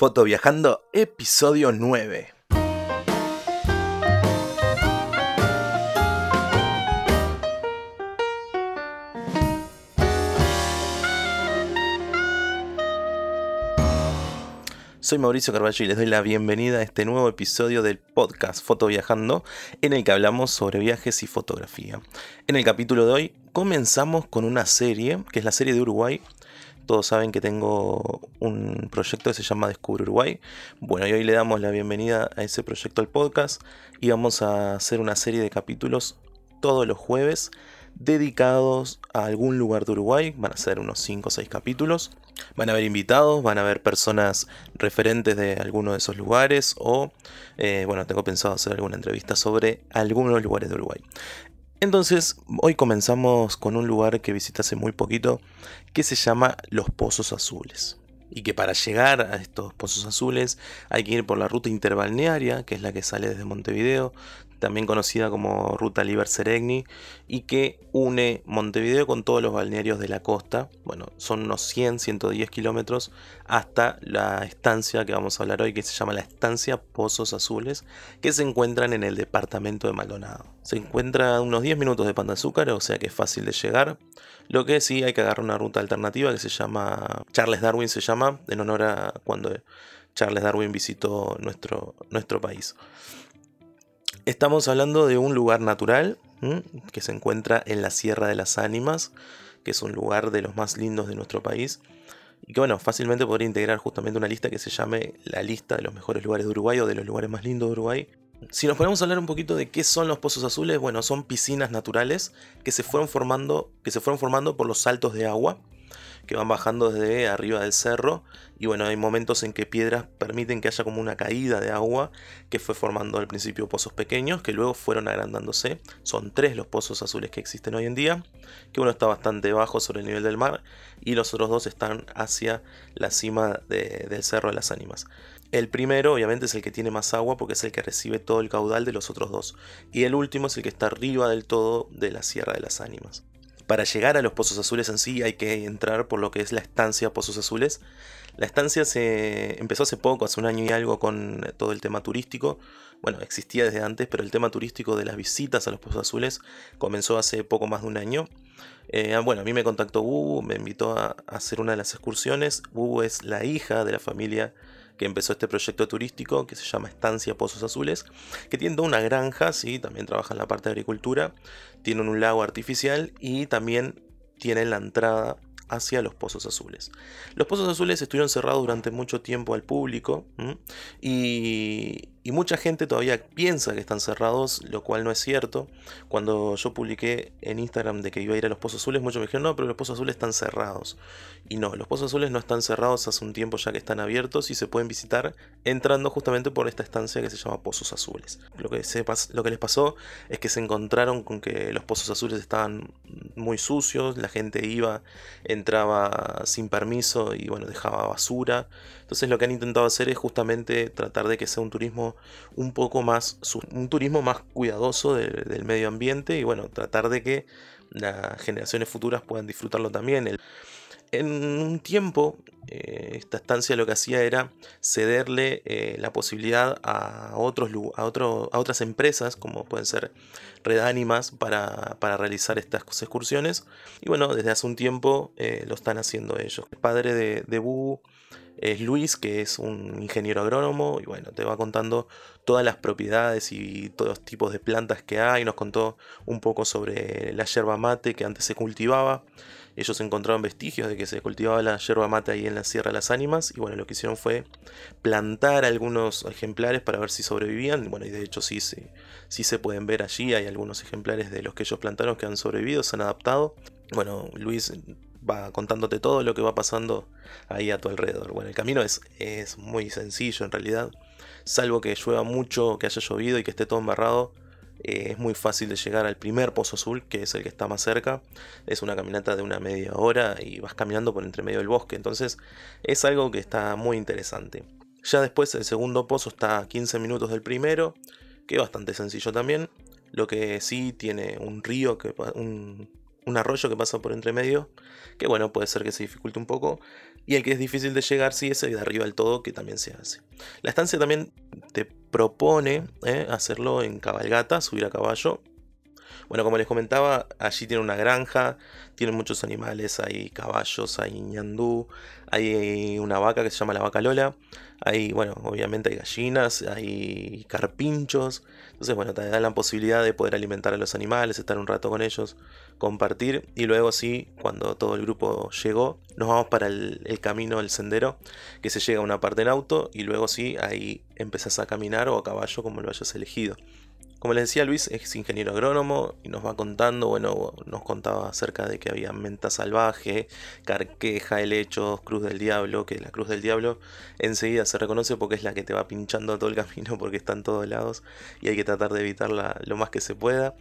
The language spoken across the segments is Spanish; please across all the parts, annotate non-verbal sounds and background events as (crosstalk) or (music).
Foto Viajando, episodio 9. Soy Mauricio Carballo y les doy la bienvenida a este nuevo episodio del podcast Foto Viajando, en el que hablamos sobre viajes y fotografía. En el capítulo de hoy comenzamos con una serie, que es la serie de Uruguay, todos saben que tengo un proyecto que se llama Descubre Uruguay. Bueno, y hoy le damos la bienvenida a ese proyecto al podcast y vamos a hacer una serie de capítulos todos los jueves dedicados a algún lugar de Uruguay. Van a ser unos 5 o 6 capítulos. Van a haber invitados, van a haber personas referentes de alguno de esos lugares o, eh, bueno, tengo pensado hacer alguna entrevista sobre algunos lugares de Uruguay. Entonces, hoy comenzamos con un lugar que visité hace muy poquito, que se llama Los Pozos Azules. Y que para llegar a estos pozos azules hay que ir por la ruta interbalnearia, que es la que sale desde Montevideo, también conocida como Ruta Liber Seregni, y que une Montevideo con todos los balnearios de la costa. Bueno, son unos 100, 110 kilómetros hasta la estancia que vamos a hablar hoy, que se llama la estancia Pozos Azules, que se encuentran en el departamento de Maldonado. Se encuentra a unos 10 minutos de Pan de Azúcar, o sea que es fácil de llegar. Lo que sí hay que agarrar una ruta alternativa que se llama Charles Darwin, se llama, en honor a cuando Charles Darwin visitó nuestro, nuestro país. Estamos hablando de un lugar natural que se encuentra en la Sierra de las Ánimas, que es un lugar de los más lindos de nuestro país. Y que bueno, fácilmente podría integrar justamente una lista que se llame la lista de los mejores lugares de Uruguay o de los lugares más lindos de Uruguay. Si nos ponemos a hablar un poquito de qué son los pozos azules, bueno, son piscinas naturales que se fueron formando, que se fueron formando por los saltos de agua que van bajando desde arriba del cerro y bueno, hay momentos en que piedras permiten que haya como una caída de agua que fue formando al principio pozos pequeños que luego fueron agrandándose. Son tres los pozos azules que existen hoy en día, que uno está bastante bajo sobre el nivel del mar y los otros dos están hacia la cima del Cerro de las Ánimas. El primero obviamente es el que tiene más agua porque es el que recibe todo el caudal de los otros dos. Y el último es el que está arriba del todo de la Sierra de las Ánimas. Para llegar a los Pozos Azules en sí hay que entrar por lo que es la estancia Pozos Azules. La estancia se empezó hace poco, hace un año y algo, con todo el tema turístico. Bueno, existía desde antes, pero el tema turístico de las visitas a los Pozos Azules comenzó hace poco más de un año. Eh, bueno, a mí me contactó Bubu, me invitó a, hacer una de las excursiones. Bubu es la hija de la familia que empezó este proyecto turístico que se llama Estancia Pozos Azules, que tiene una granja, ¿sí? también trabaja en la parte de agricultura, tienen un lago artificial y también tienen la entrada hacia los pozos azules. Los pozos azules estuvieron cerrados durante mucho tiempo al público y, y mucha gente todavía piensa que están cerrados, lo cual no es cierto. Cuando yo publiqué en Instagram de que iba a ir a los Pozos Azules, muchos me dijeron, no, pero los Pozos Azules están cerrados. Y no, los Pozos Azules no están cerrados hace un tiempo ya que están abiertos y se pueden visitar entrando justamente por esta estancia que se llama Pozos Azules. Lo que, lo que les pasó es que se encontraron con que los Pozos Azules estaban muy sucios, la gente iba, entraba sin permiso y bueno, dejaba basura. Entonces lo que han intentado hacer es justamente tratar de que sea un turismo un poco más, un turismo más cuidadoso del medio ambiente y bueno, tratar de que las generaciones futuras puedan disfrutarlo también. en un tiempo, eh, esta estancia lo que hacía era cederle eh, la posibilidad a, otros, a, otras empresas, como pueden ser Redánimas, para, para realizar estas excursiones. Y bueno, desde hace un tiempo eh, lo están haciendo ellos. El padre de, de Bubu es Luis, que es un ingeniero agrónomo, y bueno, te va contando todas las propiedades y todos los tipos de plantas que hay. Nos contó un poco sobre la yerba mate que antes se cultivaba. Ellos encontraron vestigios de que se cultivaba la yerba mate ahí en la Sierra de las Ánimas. Y bueno, lo que hicieron fue plantar algunos ejemplares para ver si sobrevivían. Bueno, y de hecho sí, sí, sí se pueden ver allí. Hay algunos ejemplares de los que ellos plantaron que han sobrevivido, se han adaptado. Bueno, Luis va contándote todo lo que va pasando ahí a tu alrededor. Bueno, el camino es, es muy sencillo en realidad, salvo que llueva mucho, que haya llovido y que esté todo embarrado. Eh, es muy fácil de llegar al primer pozo azul, que es el que está más cerca. Es una caminata de una media hora y vas caminando por entre medio del bosque. Entonces es algo que está muy interesante. Ya después el segundo pozo está a 15 minutos del primero, que es bastante sencillo también. Lo que sí tiene un río, que, un, un arroyo que pasa por entre medio, que bueno, puede ser que se dificulte un poco. Y el que es difícil de llegar, sí, es el de arriba del todo, que también se hace. La estancia también te propone ¿eh? hacerlo en cabalgata, subir a caballo. Bueno, como les comentaba, allí tiene una granja, tiene muchos animales, hay caballos, hay ñandú, hay una vaca que se llama la vaca Lola, hay, bueno, obviamente hay gallinas, hay carpinchos, entonces, bueno, te da la posibilidad de poder alimentar a los animales, estar un rato con ellos, compartir, y luego sí, cuando todo el grupo llegó, nos vamos para el, el camino, el sendero, que se llega a una parte en auto, y luego sí, ahí empezás a caminar o a caballo como lo hayas elegido. Como les decía, Luis es ingeniero agrónomo y nos va contando, bueno, nos contaba acerca de que había menta salvaje, carqueja, helechos, cruz del diablo, que la cruz del diablo enseguida se reconoce porque es la que te va pinchando todo el (laughs) camino porque está en todos lados y hay que tratar de evitarla lo más que se pueda.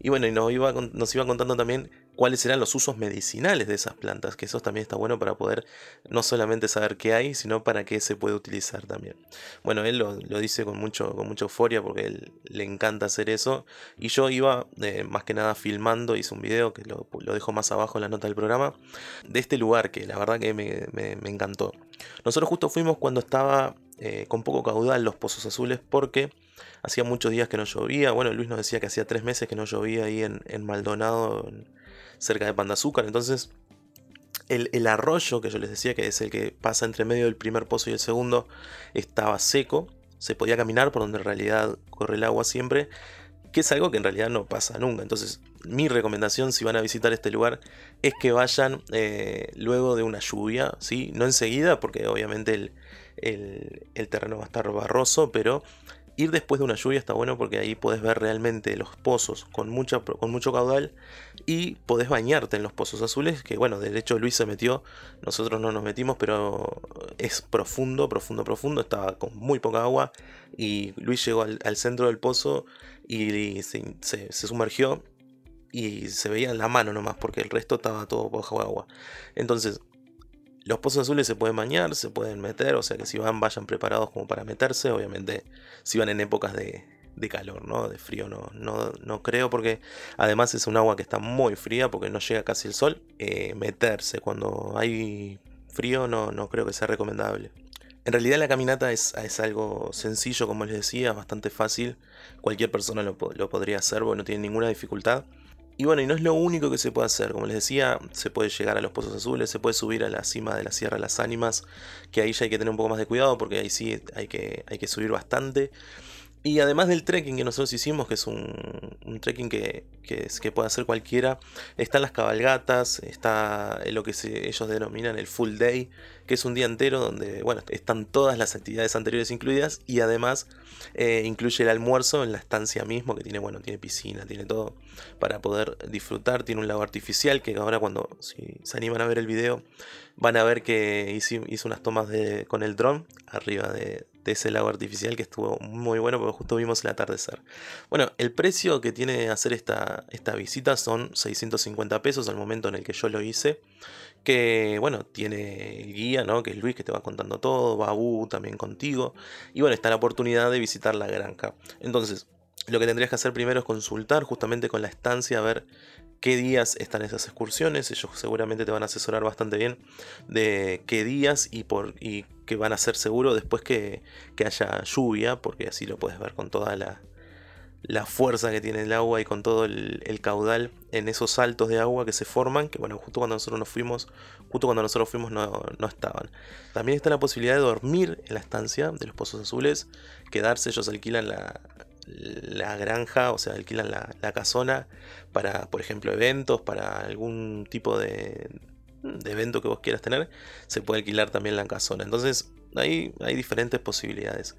Y bueno, y nos iba, nos iba contando también cuáles eran los usos medicinales de esas plantas, que eso también está bueno para poder no solamente saber qué hay, sino para qué se puede utilizar también. Bueno, él lo, dice con, mucho, con mucha euforia porque él le encanta hacer eso, y yo iba eh, más que nada filmando, hice un video que lo, dejo más abajo en la nota del programa, de este lugar que la verdad que me, encantó. Nosotros justo fuimos cuando estaba eh, con poco caudal los pozos azules porque hacía muchos días que no llovía. Bueno, Luis nos decía que hacía tres meses que no llovía ahí en Maldonado, cerca de Pan de Azúcar. Entonces, el, arroyo que yo les decía, que es el que pasa entre medio del primer pozo y el segundo, estaba seco. Se podía caminar por donde en realidad corre el agua siempre, que es algo que en realidad no pasa nunca. Entonces, mi recomendación si van a visitar este lugar es que vayan eh, luego de una lluvia, ¿sí? no enseguida, porque obviamente el, el terreno va a estar barroso, pero Ir después de una lluvia está bueno porque ahí podés ver realmente los pozos con, mucha, con mucho caudal y podés bañarte en los pozos azules, que bueno, de hecho Luis se metió, nosotros no nos metimos, pero es profundo, profundo, profundo, estaba con muy poca agua y Luis llegó al, centro del pozo y, se, se, sumergió y se veía la mano nomás porque el resto estaba todo bajo agua. Entonces, los pozos azules se pueden bañar, se pueden meter, o sea que si van, vayan preparados como para meterse. Obviamente, si van en épocas de, calor, ¿no? De frío no, no, no, creo, porque además es un agua que está muy fría porque no llega casi el sol. Eh, meterse cuando hay frío no, no creo que sea recomendable. En realidad la caminata es, es, algo sencillo, como les decía, bastante fácil. Cualquier persona lo, lo podría hacer, porque no tiene ninguna dificultad. Y bueno, y no es lo único que se puede hacer. Como les decía, se puede llegar a los pozos azules, se puede subir a la cima de la Sierra de las Ánimas, que ahí ya hay que tener un poco más de cuidado porque ahí sí hay que, hay que subir bastante. Y además del trekking que nosotros hicimos, que es un, trekking que, que, puede hacer cualquiera, están las cabalgatas, está lo que ellos denominan el full day, que es un día entero donde bueno, están todas las actividades anteriores incluidas y además eh, incluye el almuerzo en la estancia mismo, que tiene, bueno, tiene piscina, tiene todo para poder disfrutar, tiene un lago artificial que ahora cuando si se animan a ver el video van a ver que hice, unas tomas de, con el dron arriba de, de ese lago artificial que estuvo muy bueno porque justo vimos el atardecer. Bueno, el precio que tiene hacer esta, esta visita son 650 pesos al momento en el que yo lo hice. Que bueno, tiene el guía, ¿no? Que es Luis que te va contando todo, Babu también contigo. Y bueno, está la oportunidad de visitar la granja. Entonces, lo que tendrías que hacer primero es consultar justamente con la estancia a ver qué días están esas excursiones. Ellos seguramente te van a asesorar bastante bien de qué días y, por, y que van a ser seguro después que, haya lluvia, porque así lo puedes ver con toda la, fuerza que tiene el agua y con todo el, caudal en esos saltos de agua que se forman, que bueno, justo cuando nosotros nos fuimos, justo cuando nosotros fuimos no, no, estaban. También está la posibilidad de dormir en la estancia de los pozos azules, quedarse, ellos alquilan la, la granja, o sea, alquilan la, la, casona para, por ejemplo, eventos, para algún tipo de, de evento que vos quieras tener, se puede alquilar también la casona. Entonces, ahí hay diferentes posibilidades.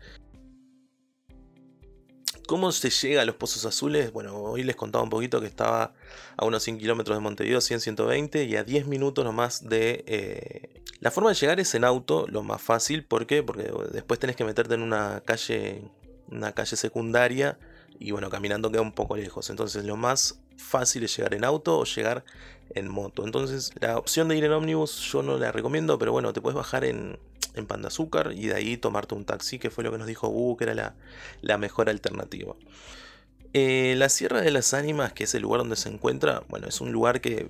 ¿Cómo se llega a los Pozos Azules? Bueno, hoy les contaba un poquito que estaba a unos 100 kilómetros de Montevideo, 100-120, y a 10 minutos nomás de... Eh, la forma de llegar es en auto, lo más fácil, ¿por qué? Porque después tenés que meterte en una calle una calle secundaria y bueno, caminando queda un poco lejos. Entonces lo más fácil es llegar en auto o llegar en moto. Entonces la opción de ir en ómnibus yo no la recomiendo, pero bueno, te puedes bajar en, en Pan de Azúcar y de ahí tomarte un taxi, que fue lo que nos dijo Bu, que era la, mejor alternativa. Eh, la Sierra de las Ánimas, que es el lugar donde se encuentra, bueno, es un lugar que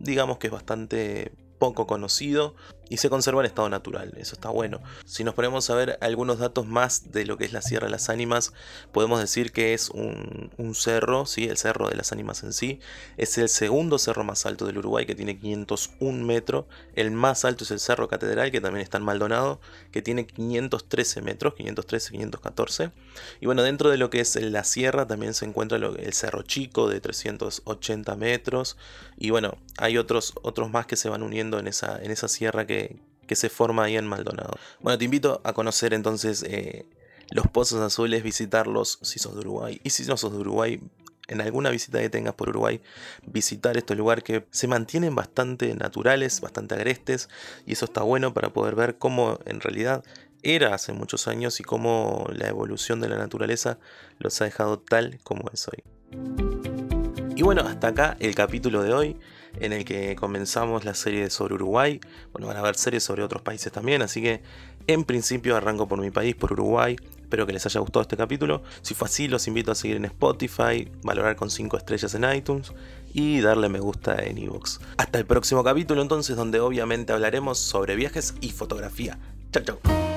digamos que es bastante poco conocido. Y se conserva en estado natural, eso está bueno. Si nos ponemos a ver algunos datos más de lo que es la Sierra de las Ánimas, podemos decir que es un, cerro, ¿sí? el cerro de las Ánimas en sí, es el segundo cerro más alto del Uruguay que tiene 501 metros, el más alto es el Cerro Catedral que también está en Maldonado, que tiene 513 metros, 513, 514, y bueno, dentro de lo que es la sierra también se encuentra el Cerro Chico de 380 metros, y bueno, hay otros, otros más que se van uniendo en esa, en esa sierra que se forma ahí en Maldonado. Bueno, te invito a conocer entonces eh, los Pozos Azules, visitarlos si sos de Uruguay. Y si no sos de Uruguay, en alguna visita que tengas por Uruguay, visitar estos lugares que se mantienen bastante naturales, bastante agrestes, y eso está bueno para poder ver cómo en realidad era hace muchos años y cómo la evolución de la naturaleza los ha dejado tal como es hoy. Y bueno, hasta acá el capítulo de hoy en el que comenzamos la serie sobre Uruguay. Bueno, van a haber series sobre otros países también, así que en principio arranco por mi país, por Uruguay. Espero que les haya gustado este capítulo. Si fue así, los invito a seguir en Spotify, valorar con 5 estrellas en iTunes y darle me gusta en iVoox. Hasta el próximo capítulo entonces, donde obviamente hablaremos sobre viajes y fotografía. Chao, chao.